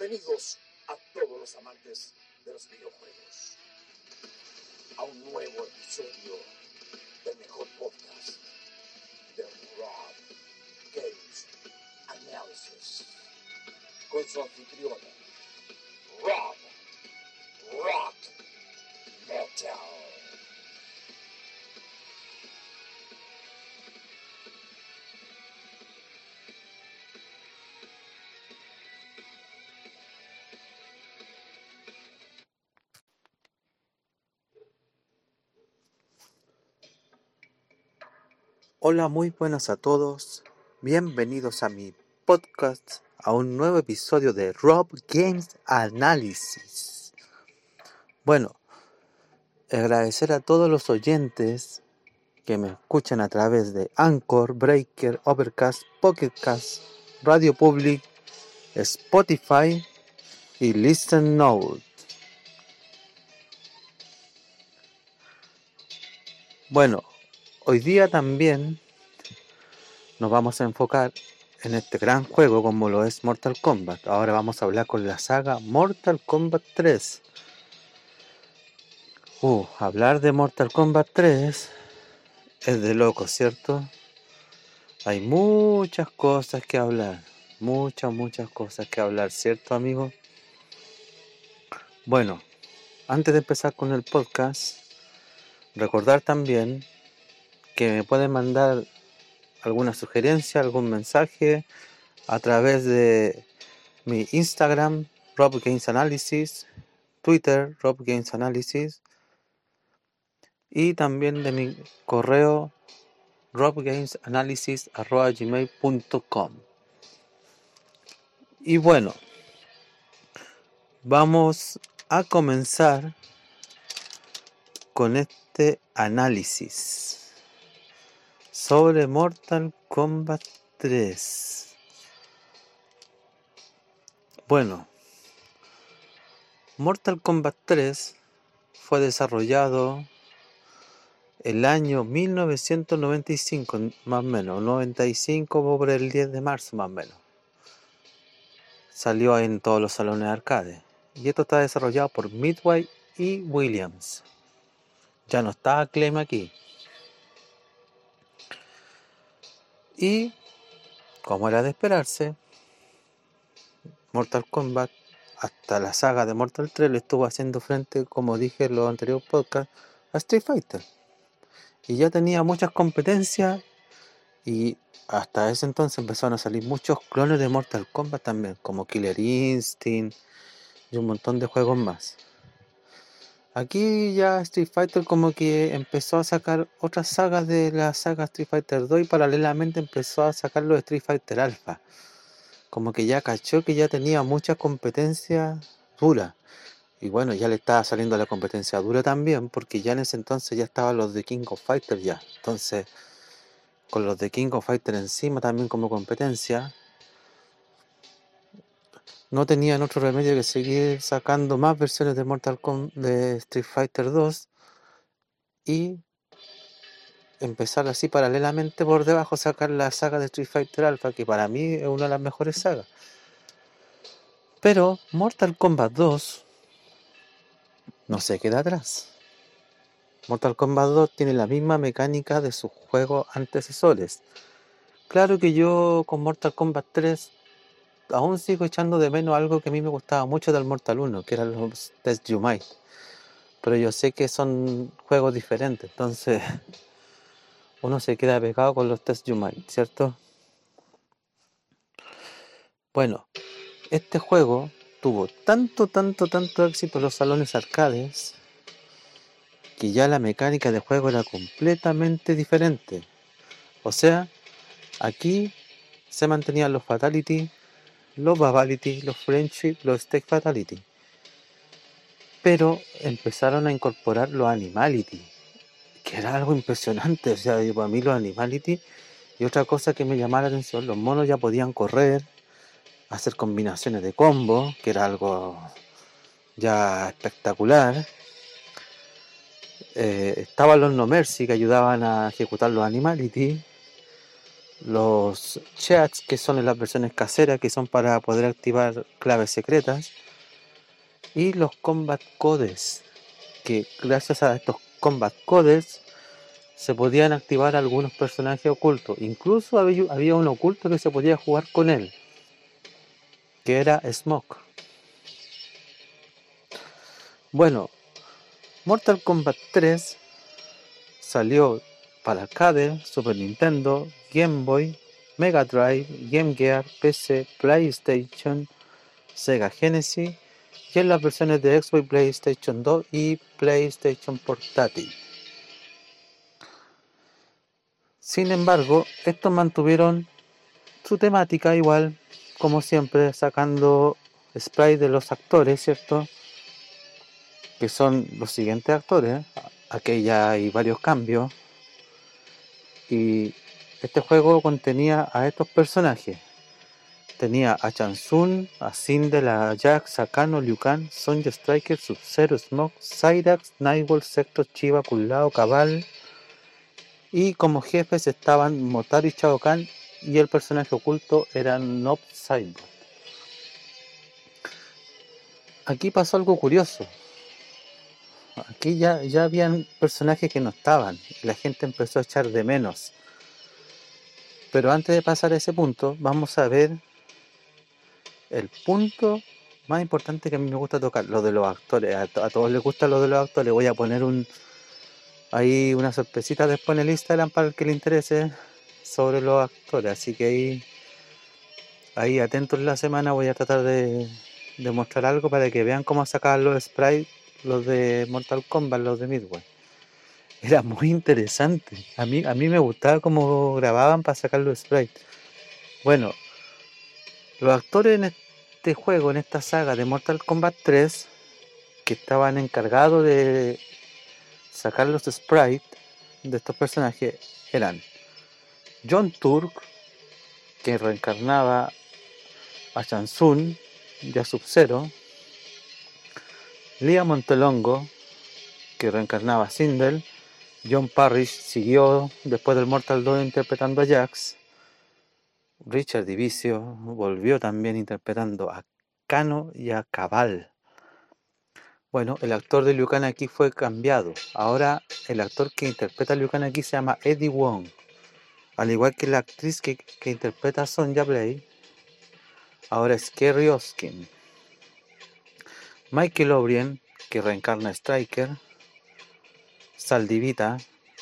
Bienvenidos a todos los amantes de los videojuegos a un nuevo episodio del mejor podcast de Rob Games Analysis con su anfitriona Rob Rock Metal. Hola, muy buenas a todos. Bienvenidos a mi podcast, a un nuevo episodio de Rob Games Analysis. Bueno, agradecer a todos los oyentes que me escuchan a través de Anchor, Breaker, Overcast, Pocketcast, Radio Public, Spotify y Listen Note. Bueno, hoy día también nos vamos a enfocar en este gran juego como lo es Mortal Kombat. Ahora vamos a hablar con la saga Mortal Kombat 3. Uh, hablar de Mortal Kombat 3 es de loco, ¿cierto? Hay muchas cosas que hablar. Muchas, muchas cosas que hablar, ¿cierto, amigo? Bueno, antes de empezar con el podcast, recordar también que me pueden mandar alguna sugerencia, algún mensaje a través de mi Instagram, Rob Games Analysis, Twitter, Rob Games Analysis, y también de mi correo robgamesanalysis.gmail.com Y bueno, vamos a comenzar con este análisis sobre Mortal Kombat 3. Bueno, Mortal Kombat 3 fue desarrollado el año 1995, más o menos, 95 por el 10 de marzo, más o menos. Salió en todos los salones de arcade. Y esto está desarrollado por Midway y Williams. Ya no está Clem aquí. Y, como era de esperarse, Mortal Kombat, hasta la saga de Mortal 3, le estuvo haciendo frente, como dije en los anteriores podcasts, a Street Fighter. Y ya tenía muchas competencias y hasta ese entonces empezaron a salir muchos clones de Mortal Kombat también, como Killer Instinct y un montón de juegos más. Aquí ya Street Fighter como que empezó a sacar otras sagas de la saga Street Fighter 2 y paralelamente empezó a sacar los Street Fighter Alpha. Como que ya cachó que ya tenía mucha competencia dura. Y bueno, ya le estaba saliendo la competencia dura también, porque ya en ese entonces ya estaban los de King of Fighters ya. Entonces, con los de King of Fighters encima también como competencia, no tenían otro remedio que seguir sacando más versiones de Mortal Kombat de Street Fighter 2 y empezar así paralelamente por debajo sacar la saga de Street Fighter Alpha, que para mí es una de las mejores sagas. Pero Mortal Kombat 2 no se queda atrás. Mortal Kombat 2 tiene la misma mecánica de sus juegos antecesores. Claro que yo con Mortal Kombat 3 aún sigo echando de menos algo que a mí me gustaba mucho del Mortal 1, que eran los Test You Might. Pero yo sé que son juegos diferentes, entonces uno se queda pegado con los Test You Might, ¿cierto? Bueno, este juego tuvo tanto, tanto, tanto éxito en los salones arcades que ya la mecánica de juego era completamente diferente. O sea, aquí se mantenían los Fatality, los Babality, los Friendship, los Stake Fatality. Pero empezaron a incorporar los Animality, que era algo impresionante. O sea, para mí los Animality y otra cosa que me llamaba la atención, los monos ya podían correr, hacer combinaciones de combo, que era algo ya espectacular. Eh, estaban los No Mercy que ayudaban a ejecutar los Animality. Los chats, que son las versiones caseras, que son para poder activar claves secretas, y los combat codes, que gracias a estos combat codes se podían activar algunos personajes ocultos. Incluso había, había un oculto que se podía jugar con él, que era Smoke. Bueno, Mortal Kombat 3 salió para arcade, Super Nintendo, Game Boy, Mega Drive, Game Gear, PC, PlayStation, Sega Genesis y en las versiones de Xbox, PlayStation 2 y PlayStation Portátil. Sin embargo, estos mantuvieron su temática igual, como siempre, sacando spray de los actores, ¿cierto? Que son los siguientes actores. Aquí ya hay varios cambios. Y este juego contenía a estos personajes. Tenía a Chansun, a Sindel, a Jax, a Kano, Liu Kang, Sonja Striker, Sub-Zero, Smoke, Cyrax, Nightwolf, Sector, Chiva, Kulao, Cabal. Y como jefes estaban Motaro y Shao Kahn y el personaje oculto era Nob Cyborg. Aquí pasó algo curioso. Aquí ya, ya habían personajes que no estaban la gente empezó a echar de menos. Pero antes de pasar a ese punto, vamos a ver el punto más importante que a mí me gusta tocar, lo de los actores. A, todos les gusta lo de los actores. Voy a poner un ahí una sorpresita después en el Instagram para el que le interese sobre los actores. Así que ahí, ahí atentos la semana voy a tratar de, de mostrar algo para que vean cómo sacaban los sprites, los de Mortal Kombat, los de Midway. Era muy interesante. A mí, a mí me gustaba cómo grababan para sacar los sprites. Bueno, los actores en este juego, en esta saga de Mortal Kombat 3, que estaban encargados de sacar los sprites de estos personajes, eran John Turk, que reencarnaba a Chansun y a Sub-Zero, Lia Montelongo, que reencarnaba a Sindel, John Parrish siguió después del Mortal 2 interpretando a Jax, Richard Divicio volvió también interpretando a Kano y a Cabal. Bueno, el actor de Liu aquí fue cambiado. Ahora el actor que interpreta a Liu aquí se llama Eddie Wong. Al igual que la actriz que, que interpreta a Sonja Blade, ahora es Kerry Oskin. Michael O'Brien, que reencarna a Striker. Saldivita,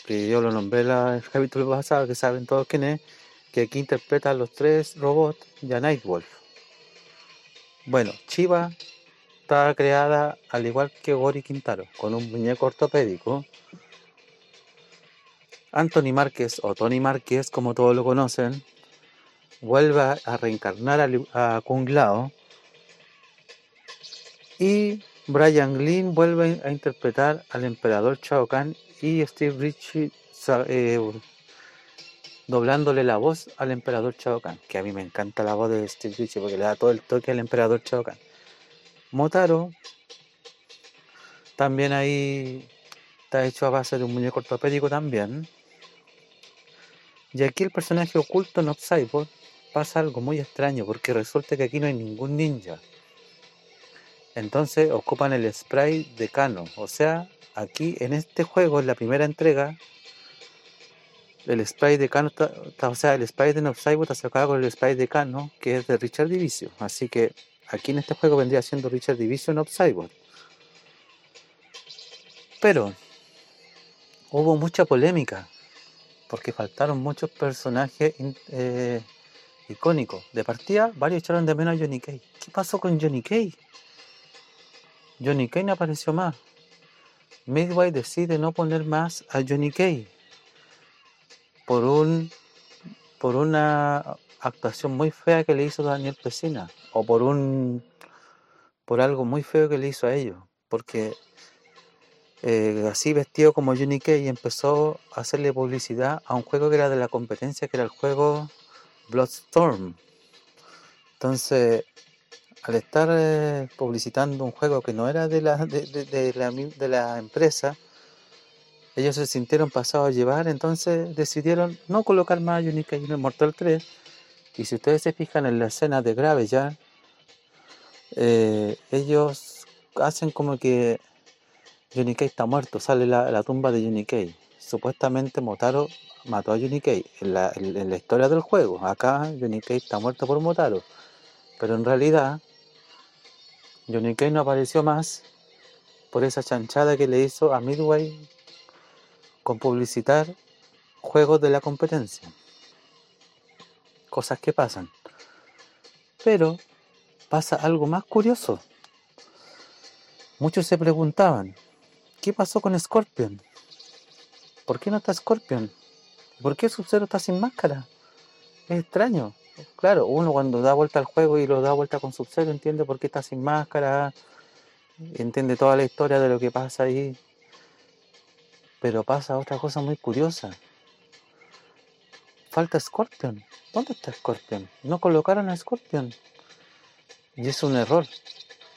que yo lo nombré en el capítulo pasado, que saben todos quién es, que aquí interpreta a los tres robots y a Nightwolf. Bueno, Chiva está creada al igual que Gori Quintaro, con un muñeco ortopédico. Anthony Márquez, o Tony Márquez, como todos lo conocen, vuelve a reencarnar a, Kung Lao. Y Brian Glynn vuelve a interpretar al emperador Shao Kahn y Steve Ritchie eh, doblándole la voz al emperador Shao Kahn, que a mí me encanta la voz de Steve Ritchie porque le da todo el toque al emperador Shao Kahn. Motaro también ahí está hecho a base de un muñeco ortopédico también. Y aquí el personaje oculto en Cyborg pasa algo muy extraño porque resulta que aquí no hay ningún ninja. Entonces ocupan el spray de Kano. O sea, aquí en este juego, en la primera entrega, el spray de está- está- o sea, el spray de Cyborg está sacado con el spray de Kano, que es de Richard Division. Así que aquí en este juego vendría siendo Richard Division Cyborg. Pero hubo mucha polémica porque faltaron muchos personajes eh, icónicos. De partida, varios echaron de menos a Johnny Cage. ¿Qué pasó con Johnny Cage? Johnny Cage no apareció más. Midway decide no poner más a Johnny Cage por un por una actuación muy fea que le hizo Daniel Pesina o por un por algo muy feo que le hizo a ellos porque eh, así vestido como Johnny Cage empezó a hacerle publicidad a un juego que era de la competencia que era el juego Bloodstorm entonces al estar eh, publicitando un juego que no era de la de, de- la, de la empresa ellos se sintieron pasados a llevar, entonces decidieron no colocar más Unique en el Mortal 3. Y si ustedes se fijan en la escena de Grave ya, eh, ellos hacen como que Unique está muerto, sale la, la tumba de Unique. Supuestamente Motaro mató a Unique en la, en la historia del juego. Acá Unique está muerto por Motaro. Pero en realidad Unique no apareció más por esa chanchada que le hizo a Midway con publicitar juegos de la competencia. Cosas que pasan. Pero pasa algo más curioso. Muchos se preguntaban, ¿qué pasó con Scorpion? ¿Por qué no está Scorpion? ¿Por qué Sub-Zero está sin máscara? Es extraño. Claro, uno cuando da vuelta al juego y lo da vuelta con Sub-Zero entiende por qué está sin máscara, entiende toda la historia de lo que pasa ahí. Pero pasa otra cosa muy curiosa. Falta Scorpion. ¿Dónde está Scorpion? No colocaron a Scorpion. Y es un error.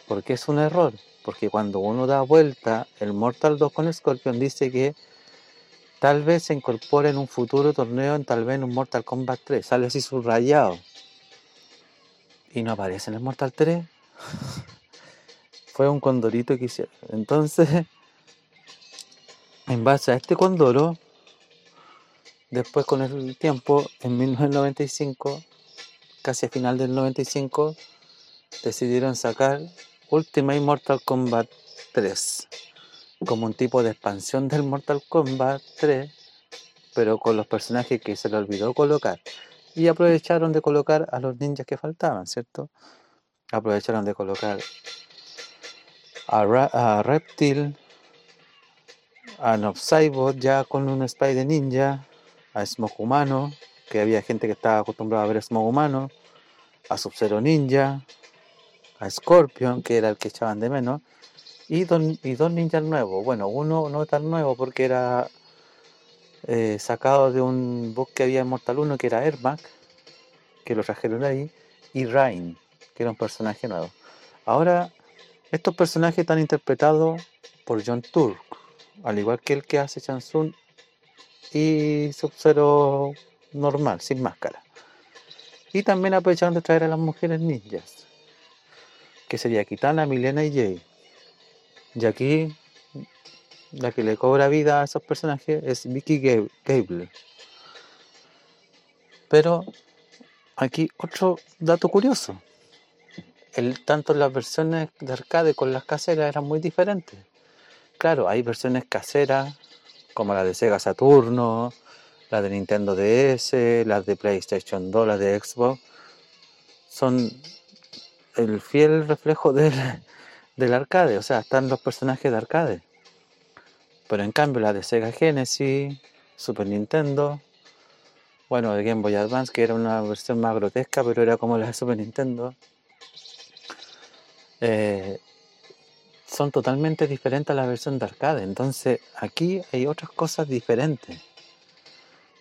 ¿Por qué es un error? Porque cuando uno da vuelta el Mortal 2 con Scorpion dice que tal vez se incorpore en un futuro torneo, en tal vez en un Mortal Kombat 3. Sale así subrayado. Y no aparece en el Mortal 3. Fue un condorito que hicieron. Entonces, en base a este condoro, después con el tiempo, en 1995, casi a final del 95, decidieron sacar Ultimate Mortal Kombat 3 como un tipo de expansión del Mortal Kombat 3, pero con los personajes que se le olvidó colocar. Y aprovecharon de colocar a los ninjas que faltaban, ¿cierto? Aprovecharon de colocar a, Ra a Reptil, a Nobsaibot ya con un spy de ninja, a Smoke Humano, que había gente que estaba acostumbrada a ver Smoke Humano, a Sub-Zero Ninja, a Scorpion, que era el que echaban de menos, y, dos ninjas nuevos. Bueno, uno no tan nuevo porque era eh, sacado de un book que había en Mortal 1 que era Ermac, que lo trajeron ahí, y Rain, que era un personaje nuevo. Ahora, estos personajes están interpretados por John Turk, al igual que el que hace Chansun y Sub-Zero normal, sin máscara. Y también aprovecharon de traer a las mujeres ninjas, que sería Kitana, Milena y Jay. Y aquí la que le cobra vida a esos personajes es Vicky Gable. Pero aquí otro dato curioso. El, tanto las versiones de arcade con las caseras eran muy diferentes. Claro, hay versiones caseras como la de Sega Saturno, la de Nintendo DS, las de PlayStation 2, las de Xbox. Son el fiel reflejo del, del arcade, o sea, están los personajes de arcade. Pero en cambio la de Sega Genesis, Super Nintendo, bueno, de Game Boy Advance, que era una versión más grotesca, pero era como la de Super Nintendo, eh, son totalmente diferentes a la versión de arcade. Entonces aquí hay otras cosas diferentes.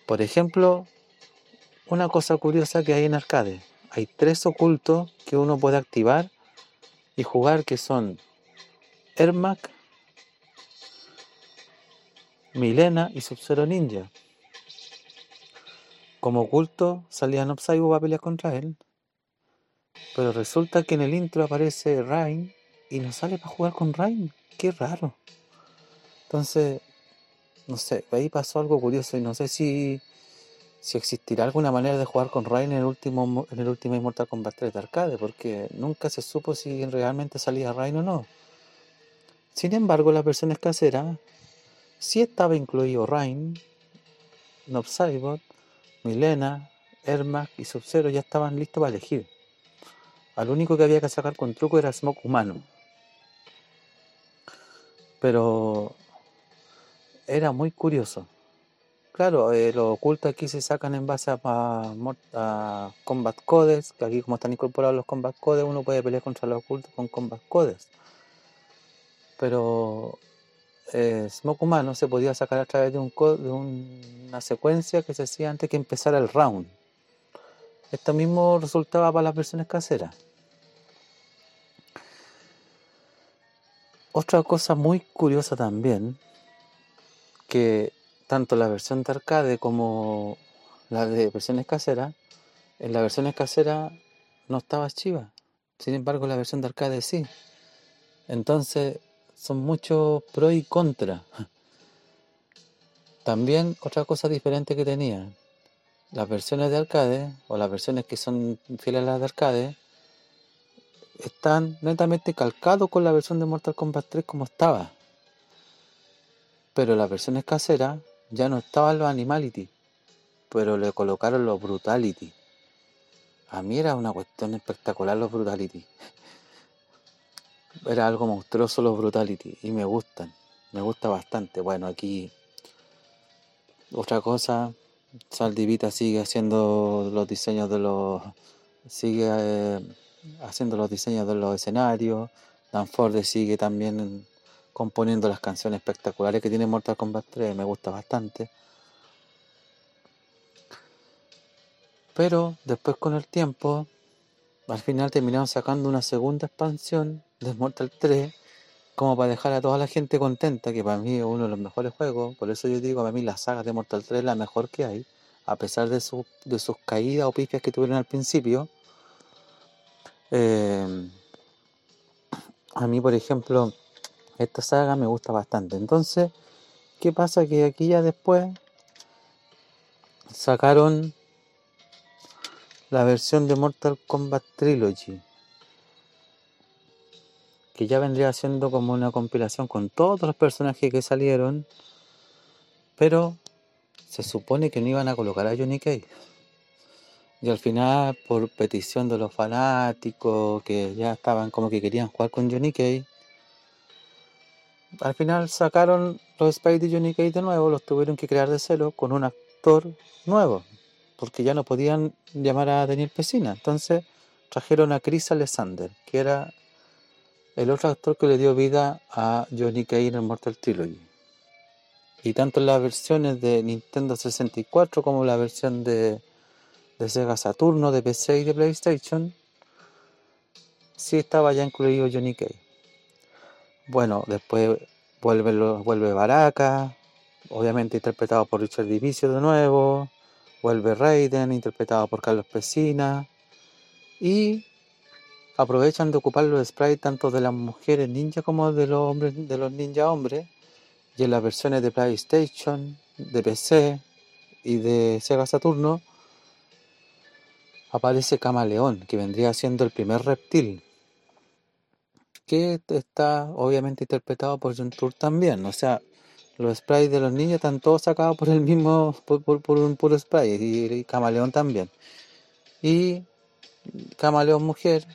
Por ejemplo, una cosa curiosa que hay en arcade. Hay tres ocultos que uno puede activar y jugar que son Ermac, Milena y Sub-Zero Ninja. Como oculto salía Nopsaibo para pelear contra él. Pero resulta que en el intro aparece Rain y no sale para jugar con Rain. Qué raro. Entonces, no sé, ahí pasó algo curioso y no sé si, si existirá alguna manera de jugar con Rain en el último en el último Mortal Kombat 3 de arcade, porque nunca se supo si realmente salía Rain o no. Sin embargo, las versiones caseras sí estaba incluido Rain, Nob Saibot, Milena, Ermac y Sub-Zero ya estaban listos para elegir. Al único que había que sacar con truco era Smoke humano. Pero era muy curioso. Claro, eh, los ocultos aquí se sacan en base a, Combat Codes, que aquí como están incorporados los Combat Codes, uno puede pelear contra los ocultos con Combat Codes. Pero eh, Smoke humano se podía sacar a través de, un, de una secuencia que se hacía antes que empezara el round. Esto mismo resultaba para las versiones caseras. Otra cosa muy curiosa también, que tanto la versión de arcade como la de versiones caseras, en la versión casera no estaba chiva. Sin embargo, la versión de arcade sí. Entonces, son muchos pros y contras. También otra cosa diferente que tenía, las versiones de arcade o las versiones que son fieles a las de arcade están netamente calcados con la versión de Mortal Kombat 3 como estaba. Pero las versiones caseras ya no estaban los Animality, pero le colocaron los Brutality. A mí era una cuestión espectacular los Brutality. Era algo monstruoso los Brutality y me gustan, me gusta bastante. Bueno, aquí otra cosa, Saldivita sigue haciendo los diseños de los sigue eh, haciendo los diseños de los escenarios. Dan Ford sigue también componiendo las canciones espectaculares que tiene Mortal Kombat 3, me gusta bastante. Pero después con el tiempo, al final terminaron sacando una segunda expansión de Mortal 3 como para dejar a toda la gente contenta, que para mí es uno de los mejores juegos, por eso yo digo, para mí la saga de Mortal 3 es la mejor que hay, a pesar de, de sus caídas o pifias que tuvieron al principio. Eh, a mí, por ejemplo, esta saga me gusta bastante. Entonces, ¿qué pasa? Que aquí ya después sacaron la versión de Mortal Kombat Trilogy que ya vendría siendo como una compilación con todos los personajes que salieron, pero se supone que no iban a colocar a Johnny Cage. Y al final, por petición de los fanáticos que ya estaban como que querían jugar con Johnny Cage, al final sacaron los Spidey y Johnny Cage de nuevo, los tuvieron que crear de cero con un actor nuevo, porque ya no podían llamar a Daniel Pesina. Entonces trajeron a Chris Alexander, que era el otro actor que le dio vida a Johnny Cage en el Mortal Trilogy. Y tanto en las versiones de Nintendo 64 como la versión de, de Sega Saturno, de PC y de PlayStation, sí estaba ya incluido Johnny Cage. Bueno, después vuelve, vuelve Baraka, obviamente interpretado por Richard Divicio de nuevo, vuelve Raiden, interpretado por Carlos Pesina, y aprovechan de ocupar los sprites tanto de las mujeres ninja como de los hombres de los ninja hombres. Y en las versiones de PlayStation, de PC y de Sega Saturno aparece Camaleón, que vendría siendo el primer reptil, que está obviamente interpretado por John Tour también, o sea, los sprites de los ninjas están todos sacados por el mismo, por, un puro sprite, y Camaleón también. Y Camaleón mujer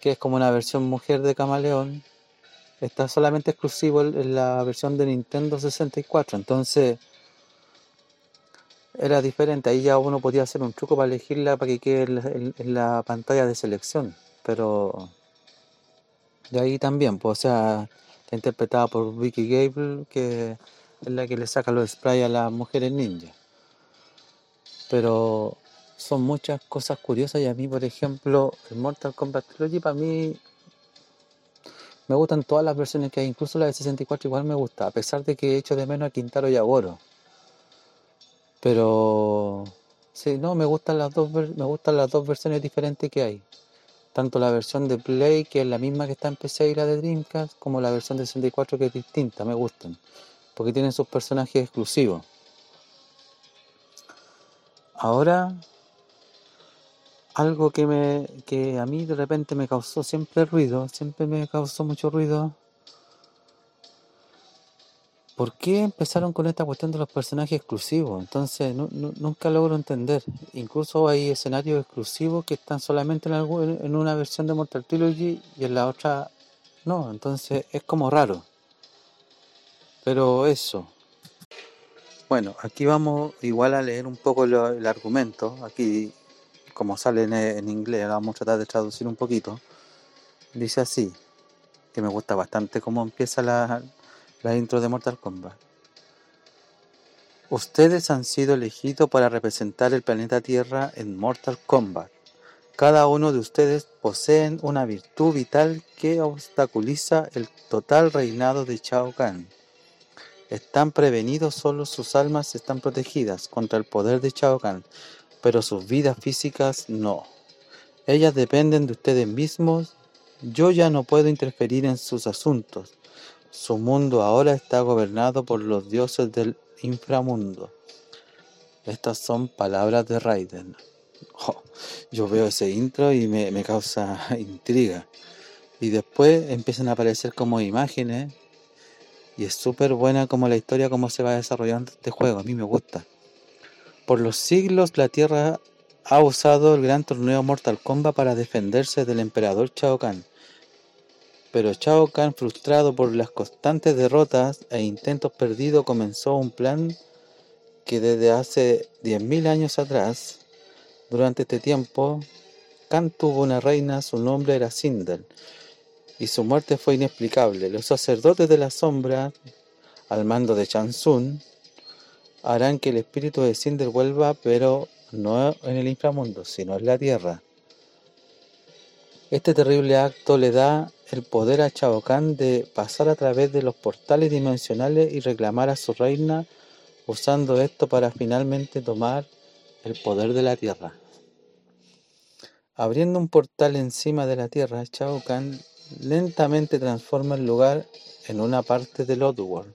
que es como una versión mujer de Camaleón, está solamente exclusivo en la versión de Nintendo 64. Entonces era diferente. Ahí ya uno podía hacer un truco para elegirla para que quede en la, pantalla de selección. Pero de ahí también, pues, o sea, está interpretada por Vicky Gable, que es la que le saca los sprays a las mujeres ninja. Pero son muchas cosas curiosas y a mí, por ejemplo, el Mortal Kombat Trilogy para mí me gustan todas las versiones que hay, incluso la de 64 igual me gusta, a pesar de que he hecho de menos a Quintaro y a Goro. Pero sí, no, me gustan las dos me gustan las dos versiones diferentes que hay. Tanto la versión de Play, que es la misma que está en PC y la de Dreamcast, como la versión de 64 que es distinta, me gustan, porque tienen sus personajes exclusivos. Ahora algo que me que a mí de repente me causó siempre ruido, siempre me causó mucho ruido. ¿Por qué empezaron con esta cuestión de los personajes exclusivos? Entonces nunca logro entender. Incluso hay escenarios exclusivos que están solamente en, en una versión de Mortal Trilogy y en la otra no. Entonces es como raro. Pero eso. Bueno, aquí vamos igual a leer un poco el argumento. Aquí como sale en, inglés, vamos a tratar de traducir un poquito. Dice así, que me gusta bastante cómo empieza la, la intro de Mortal Kombat. Ustedes han sido elegidos para representar el planeta Tierra en Mortal Kombat. Cada uno de ustedes poseen una virtud vital que obstaculiza el total reinado de Shao Kahn. están prevenidos, solo sus almas están protegidas contra el poder de Shao Kahn, pero sus vidas físicas no. Ellas dependen de ustedes mismos. Yo ya no puedo interferir en sus asuntos. Su mundo ahora está gobernado por los dioses del inframundo. Estas son palabras de Raiden. Yo veo ese intro y me, me causa intriga. Y después empiezan a aparecer como imágenes. Y es súper buena como la historia, cómo se va desarrollando este juego. A mí me gusta. Por los siglos la Tierra ha usado el gran torneo Mortal Kombat para defenderse del emperador Shao Kahn. Pero Shao Kahn, frustrado por las constantes derrotas e intentos perdidos, comenzó un plan que desde hace 10.000 años atrás, durante este tiempo, Kahn tuvo una reina, su nombre era Sindel, y su muerte fue inexplicable. Los sacerdotes de la sombra, al mando de Chansun, harán que el espíritu de Sindel vuelva, pero no en el inframundo, sino en la tierra. Este terrible acto le da el poder a Shao Kahn de pasar a través de los portales dimensionales y reclamar a su reina, usando esto para finalmente tomar el poder de la tierra. Abriendo un portal encima de la tierra, Shao Kahn lentamente transforma el lugar en una parte del Oddworld.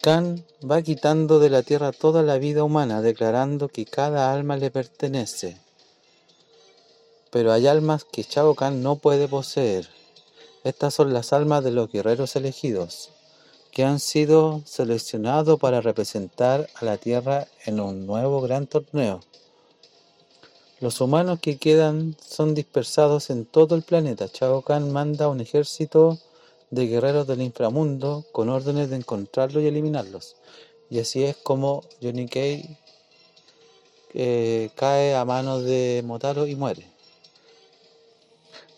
Kahn va quitando de la tierra toda la vida humana, declarando que cada alma le pertenece. Pero hay almas que Shao Kahn no puede poseer. Estas son las almas de los guerreros elegidos, que han sido seleccionados para representar a la tierra en un nuevo gran torneo. Los humanos que quedan son dispersados en todo el planeta. Shao Kahn manda un ejército de guerreros del inframundo con órdenes de encontrarlos y eliminarlos. Y así es como Johnny Kay eh, cae a manos de Motaro y muere.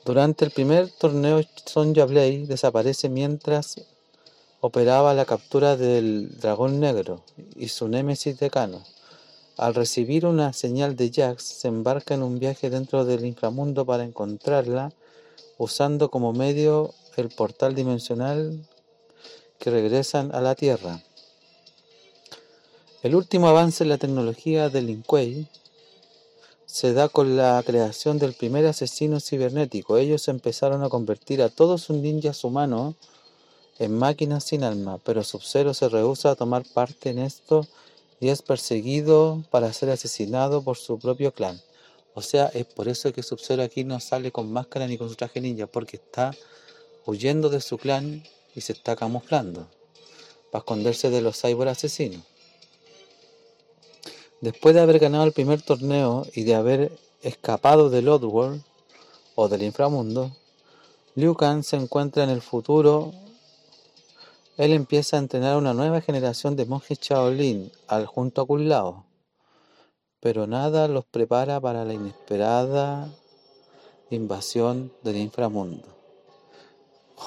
Durante el primer torneo, Sonja Blade desaparece mientras operaba la captura del dragón negro y su némesis decano. Al recibir una señal de Jax, se embarca en un viaje dentro del inframundo para encontrarla, usando como medio el portal dimensional que regresan a la Tierra. El último avance en la tecnología del Lin Kuei se da con la creación del primer asesino cibernético. Ellos empezaron a convertir a todos sus ninjas humanos en máquinas sin alma, pero Sub-Zero se rehúsa a tomar parte en esto y es perseguido para ser asesinado por su propio clan. O sea, es por eso que Sub-Zero aquí no sale con máscara ni con su traje ninja, porque está huyendo de su clan y se está camuflando para esconderse de los cyber asesinos. Después de haber ganado el primer torneo y de haber escapado del Oddworld o del inframundo, Liu Kang se encuentra en el futuro. Él empieza a entrenar una nueva generación de monjes Shaolin al junto a Kun Lao, pero nada los prepara para la inesperada invasión del inframundo.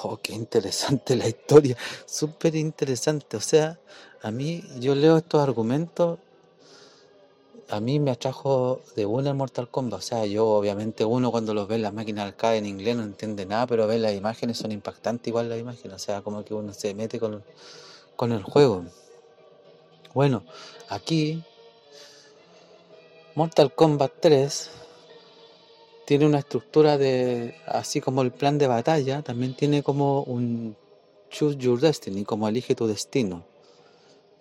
Oh, qué interesante la historia, súper interesante. O sea, a mí yo leo estos argumentos, a mí me atrajo de una el Mortal Kombat. O sea, yo obviamente uno cuando los ve en las máquinas arcade en inglés no entiende nada, pero ve las imágenes, son impactantes igual las imágenes. O sea, como que uno se mete con, con el juego. Bueno, aquí Mortal Kombat 3 tiene una estructura de, así como el plan de batalla, también tiene como un Choose Your Destiny, como elige tu destino.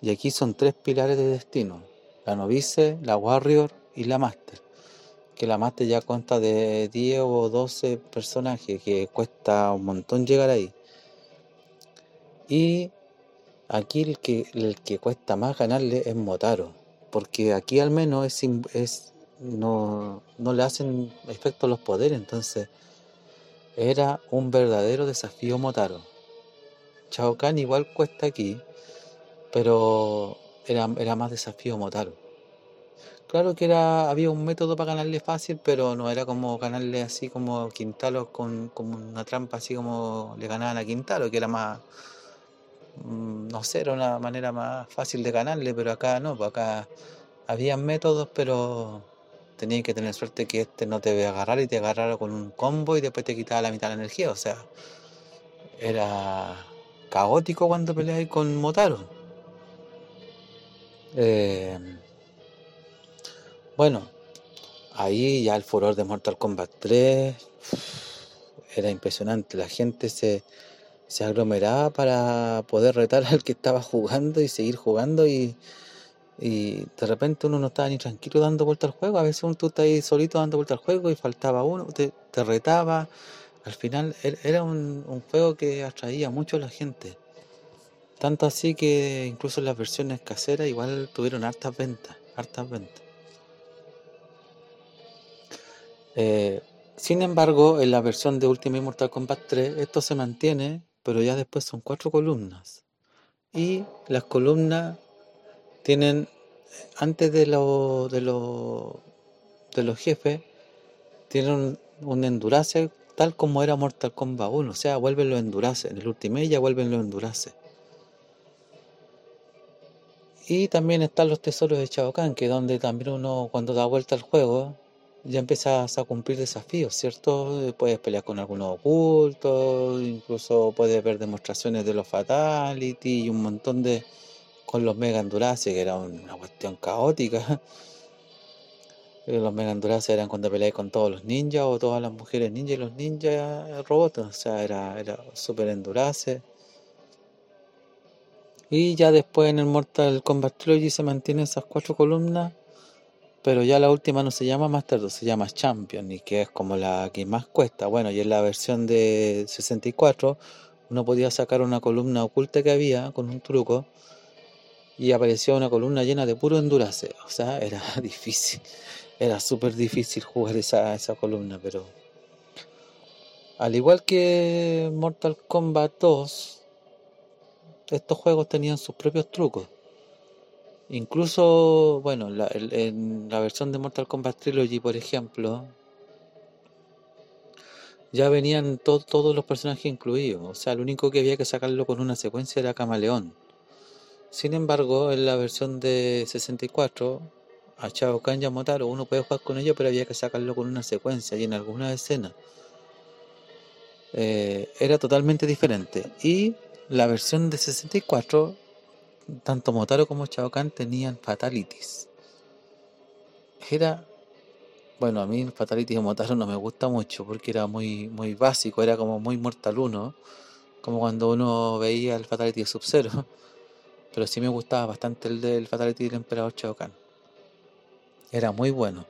Y aquí son tres pilares de destino, la novice, la warrior y la master. Que la master ya consta de 10 o 12 personajes, que cuesta un montón llegar ahí. Y aquí el que, el que cuesta más ganarle es Motaro, porque aquí al menos es, es no, no le hacen efecto los poderes, entonces era un verdadero desafío Motaro. Chao Kahn igual cuesta aquí, pero era, era más desafío Motaro. Claro que era, había un método para ganarle fácil, pero no era como ganarle así como Quintalo con, como una trampa así como le ganaban a Quintalo, que era más, mm, no sé, era una manera más fácil de ganarle, pero acá no, pues acá había métodos, pero tenías que tener suerte que este no te agarrar y te agarrara con un combo y después te quitaba la mitad de la energía. O sea, era caótico cuando peleáis con Motaro. Eh, bueno, ahí ya el furor de Mortal Kombat 3 era impresionante. La gente se, se aglomeraba para poder retar al que estaba jugando y seguir jugando y, y de repente uno no estaba ni tranquilo dando vuelta al juego. A veces uno tú estás ahí solito dando vuelta al juego y faltaba uno, te, te retaba. Al final er- era un, un juego que atraía mucho a la gente. Tanto así que incluso las versiones caseras igual tuvieron hartas ventas, hartas ventas. Eh, sin embargo, en la versión de Ultimate Mortal Kombat 3, esto se mantiene, pero ya después son cuatro columnas. Y las columnas tienen, antes de, lo, de, lo- de los jefes, tienen un, endurance tal como era Mortal Kombat 1. O sea, vuelven los endurance. En el Ultimate ya vuelven los endurance. Y también están los tesoros de Shao Kahn, que donde también uno cuando da vuelta al juego ya empiezas a cumplir desafíos, ¿cierto? Puedes pelear con algunos ocultos, incluso puedes ver demostraciones de los Fatality y un montón de... con los Mega Endurance, que era una cuestión caótica. Los Mega Endurance eran cuando peleáis con todos los ninjas o todas las mujeres ninjas y los ninjas robots, o sea, era, era super Endurance. Y ya después en el Mortal Kombat Trilogy se mantienen esas cuatro columnas, pero ya la última no se llama Master 2, se llama Champion, y que es como la que más cuesta. Bueno, y en la versión de 64 uno podía sacar una columna oculta que había con un truco y aparecía una columna llena de puro endurance. O sea, era difícil, era súper difícil jugar esa, esa columna, pero al igual que Mortal Kombat 2, estos juegos tenían sus propios trucos. Incluso, bueno, en la versión de Mortal Kombat Trilogy, por ejemplo, ya venían to- todos los personajes incluidos. O sea, lo único que había que sacarlo con una secuencia era Camaleón. Sin embargo, en la versión de 64, a Shao Kahn y a Motaro uno puede jugar con ellos, pero había que sacarlo con una secuencia y en algunas escenas. eh, era totalmente diferente. Y la versión de 64, tanto Motaro como Shao Kahn tenían fatalities. Era, bueno, a mí el fatality de Motaro no me gusta mucho porque era muy, muy básico, era como muy Mortal 1, como cuando uno veía el fatality de Sub-Zero. Pero sí me gustaba bastante el del fatality del Emperador Shao Kahn. Era muy bueno.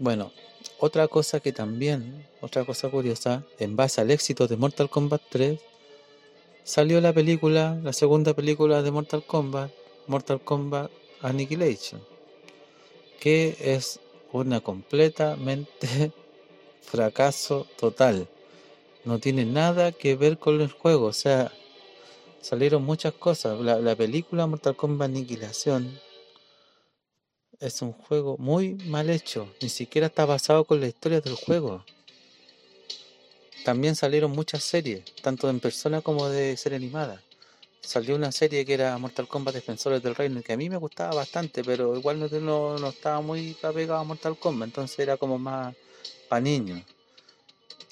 Bueno, otra cosa que también, otra cosa curiosa, en base al éxito de Mortal Kombat 3, salió la película, la segunda película de Mortal Kombat, Mortal Kombat Annihilation, que es una completamente fracaso total. No tiene nada que ver con el juego, o sea, salieron muchas cosas. La, la película Mortal Kombat Aniquilación es un juego muy mal hecho, ni siquiera está basado con la historia del juego. También salieron muchas series, tanto en persona como de serie animada. Salió una serie que era Mortal Kombat Defensores del Reino, que a mí me gustaba bastante, pero igual no, no, no estaba muy apegado a Mortal Kombat, entonces era como más para niños.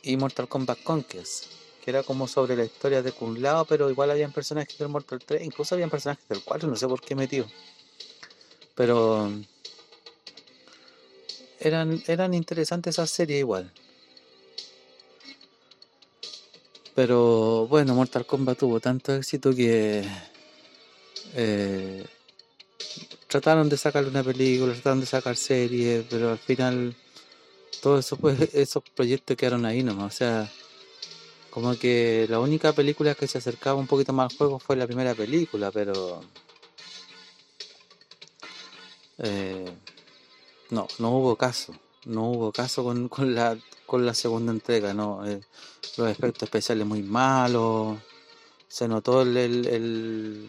Y Mortal Kombat Conquest, que era como sobre la historia de Kung Lao, pero igual habían personajes del Mortal 3, incluso habían personajes del 4, no sé por qué metido. Pero eran, eran interesantes esas series igual. Pero bueno, Mortal Kombat tuvo tanto éxito que eh, trataron de sacarle una película, trataron de sacar series, pero al final todos eso, esos proyectos quedaron ahí nomás. O sea, como que la única película que se acercaba un poquito más al juego fue la primera película, pero eh, no, no hubo caso. No hubo caso con, con la con la segunda entrega, no. eh, los efectos especiales muy malos. Se notó el, el,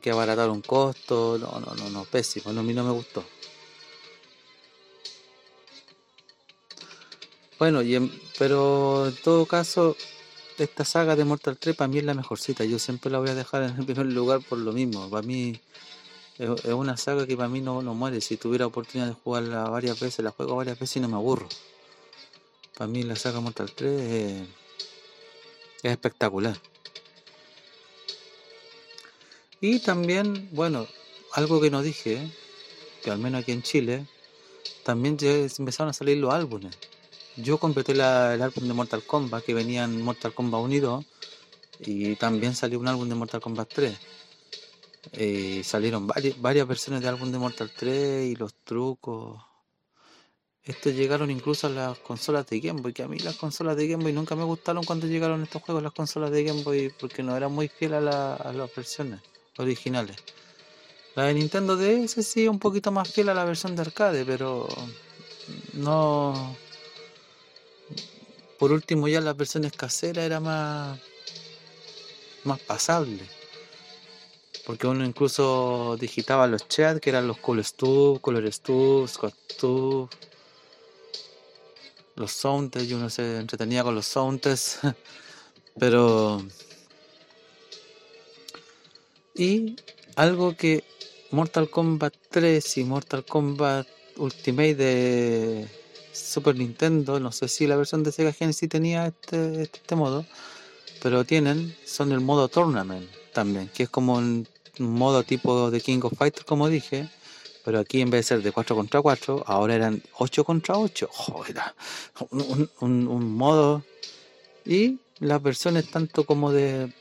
que abarataron costos. No, no, no, no, pésimo. No, a mí no me gustó. Bueno, y pero en todo caso, esta saga de Mortal 3 para mí es la mejorcita. Yo siempre la voy a dejar en el primer lugar por lo mismo. Para mí es, una saga que para mí no, no muere. Si tuviera oportunidad de jugarla varias veces, la juego varias veces y no me aburro. Para mí la saga Mortal 3 es, es espectacular. Y también, bueno, algo que no dije, que al menos aquí en Chile, también empezaron a salir los álbumes. Yo completé la- el álbum de Mortal Kombat, que venía en Mortal Kombat 1 y 2, y también salió un álbum de Mortal Kombat 3. Eh, salieron vari- varias versiones de álbum de Mortal 3 y los trucos. Estos llegaron incluso a las consolas de Game Boy, que a mí las consolas de Game Boy nunca me gustaron cuando llegaron estos juegos, las consolas de Game Boy, porque no eran muy fieles a, la- a las versiones originales. La de Nintendo DS sí un poquito más fiel a la versión de arcade, pero no... Por último ya las versiones caseras era más, más pasable. Porque uno incluso digitaba los chats, que eran los Cool Stub, Color Stub, Scott los soundtests, y uno se entretenía con los soundtests. Pero... Y algo que Mortal Kombat 3 y Mortal Kombat Ultimate de Super Nintendo, no sé si la versión de Sega Genesis tenía este, este modo, pero tienen, son el modo Tournament también, que es como un modo tipo de King of Fighters, como dije, pero aquí en vez de ser de 4 contra 4, ahora eran 8 contra 8. Oh, era un, modo. Y las versiones tanto como de,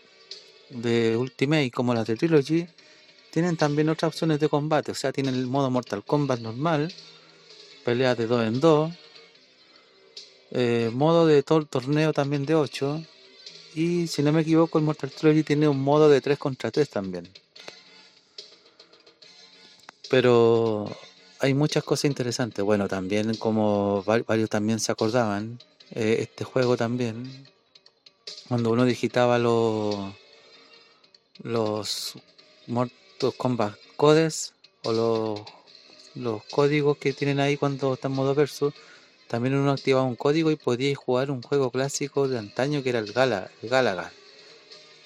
de Ultimate como las de Trilogy tienen también otras opciones de combate. O sea, tienen el modo Mortal Kombat normal, peleas de 2 en 2, eh, modo de tor- torneo también de 8. Y si no me equivoco, el Mortal Trilogy tiene un modo de 3 contra 3 también. Pero hay muchas cosas interesantes. Bueno, también como va- varios también se acordaban, eh, este juego también, cuando uno digitaba los los Mortal Kombat codes o los, los códigos que tienen ahí cuando está en modo versus, también uno activaba un código y podía jugar un juego clásico de antaño que era el Gala, el Galaga.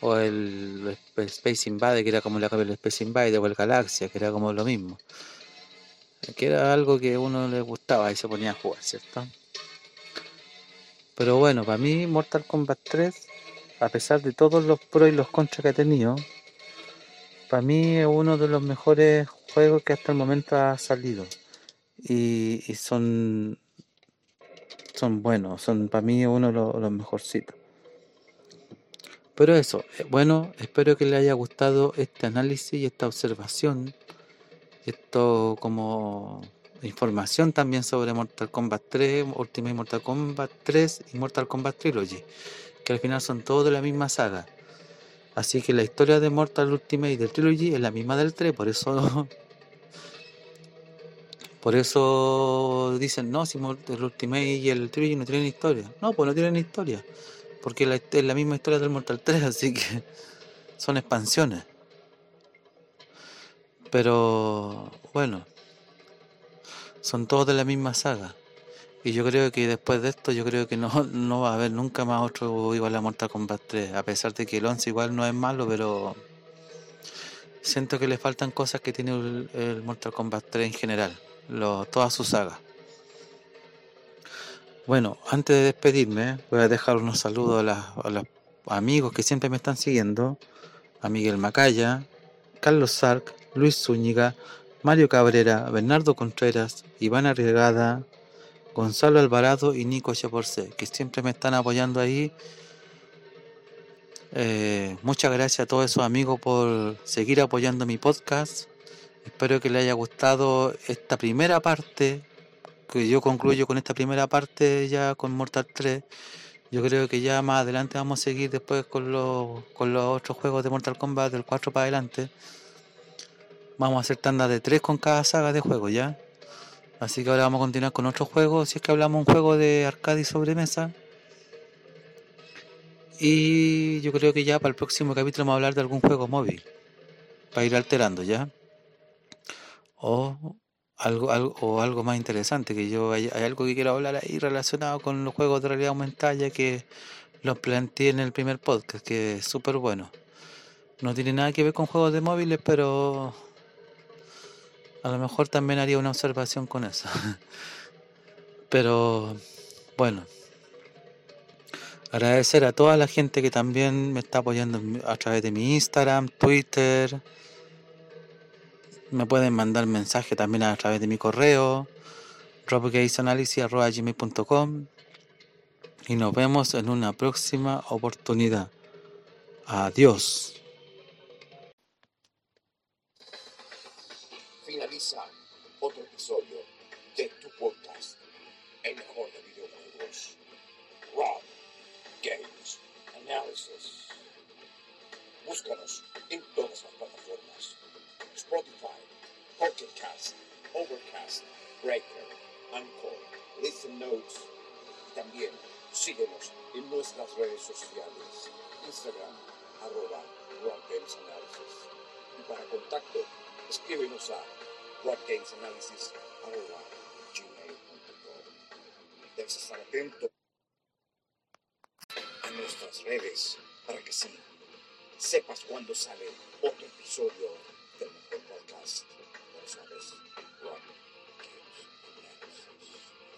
O el, Space Invade, que era como la el Space Invade, o el Galaxia, que era como lo mismo. Que era algo que a uno le gustaba y se ponía a jugar, ¿cierto? Pero bueno, para mí Mortal Kombat 3, a pesar de todos los pros y los contras que ha tenido, para mí es uno de los mejores juegos que hasta el momento ha salido. Y, son, son buenos, son para mí uno de los mejorcitos. Pero eso, eh, bueno, espero que les haya gustado este análisis y esta observación. Esto como información también sobre Mortal Kombat 3, Ultimate Mortal Kombat 3 y Mortal Kombat Trilogy, que al final son todos de la misma saga. Así que la historia de Mortal Ultimate y del Trilogy es la misma del 3, por eso por eso dicen, no, si el Ultimate y el Trilogy no tienen historia. No, pues no tienen historia, porque es la misma historia del Mortal 3, así que son expansiones. Pero bueno, son todos de la misma saga. Y yo creo que después de esto, yo creo que no, no va a haber nunca más otro igual a Mortal Kombat 3. A pesar de que el 11 igual no es malo, pero siento que le faltan cosas que tiene el, el Mortal Kombat 3 en general. Lo, toda su saga. Bueno, antes de despedirme, voy a dejar unos saludos a, los amigos que siempre me están siguiendo. A Miguel Macaya, Carlos Sark, Luis Zúñiga, Mario Cabrera, Bernardo Contreras, Iván Arriagada, Gonzalo Alvarado y Nico Chaporce, que siempre me están apoyando ahí. Eh, muchas gracias a todos esos amigos por seguir apoyando mi podcast. Espero que les haya gustado esta primera parte, que yo concluyo con esta primera parte ya con Mortal 3. Yo creo que ya más adelante vamos a seguir después con los, con los otros juegos de Mortal Kombat del 4 para adelante. Vamos a hacer tanda de 3 con cada saga de juego ya. Así que ahora vamos a continuar con otro juego. Si es que hablamos un juego de arcade y sobremesa. Y yo creo que ya para el próximo capítulo vamos a hablar de algún juego móvil. Para ir alterando ya. O algo, algo, o algo más interesante. Que yo hay, hay algo que quiero hablar ahí relacionado con los juegos de realidad aumentada. Ya que los planteé en el primer podcast. Que es súper bueno. No tiene nada que ver con juegos de móviles, pero a lo mejor también haría una observación con eso. Pero bueno, Agradecer a toda la gente que también me está apoyando a través de mi Instagram, Twitter. Me pueden mandar mensaje también a través de mi correo, robgaysanalysis.com. Y nos vemos en una próxima oportunidad. Adiós. Finaliza otro episodio de tu podcast, el mejor de videojuegos. Rob Games Analysis. Búscanos Overcast, Breaker, Anchor, Listen Notes. También síguenos en nuestras redes sociales. Instagram, arroba Analysis. Y para contacto, escríbenos a robgamesanalysis arroba gmail.com. Debes estar atento a nuestras redes para que sí sepas cuando sale otro episodio del mejor podcast. No sabes,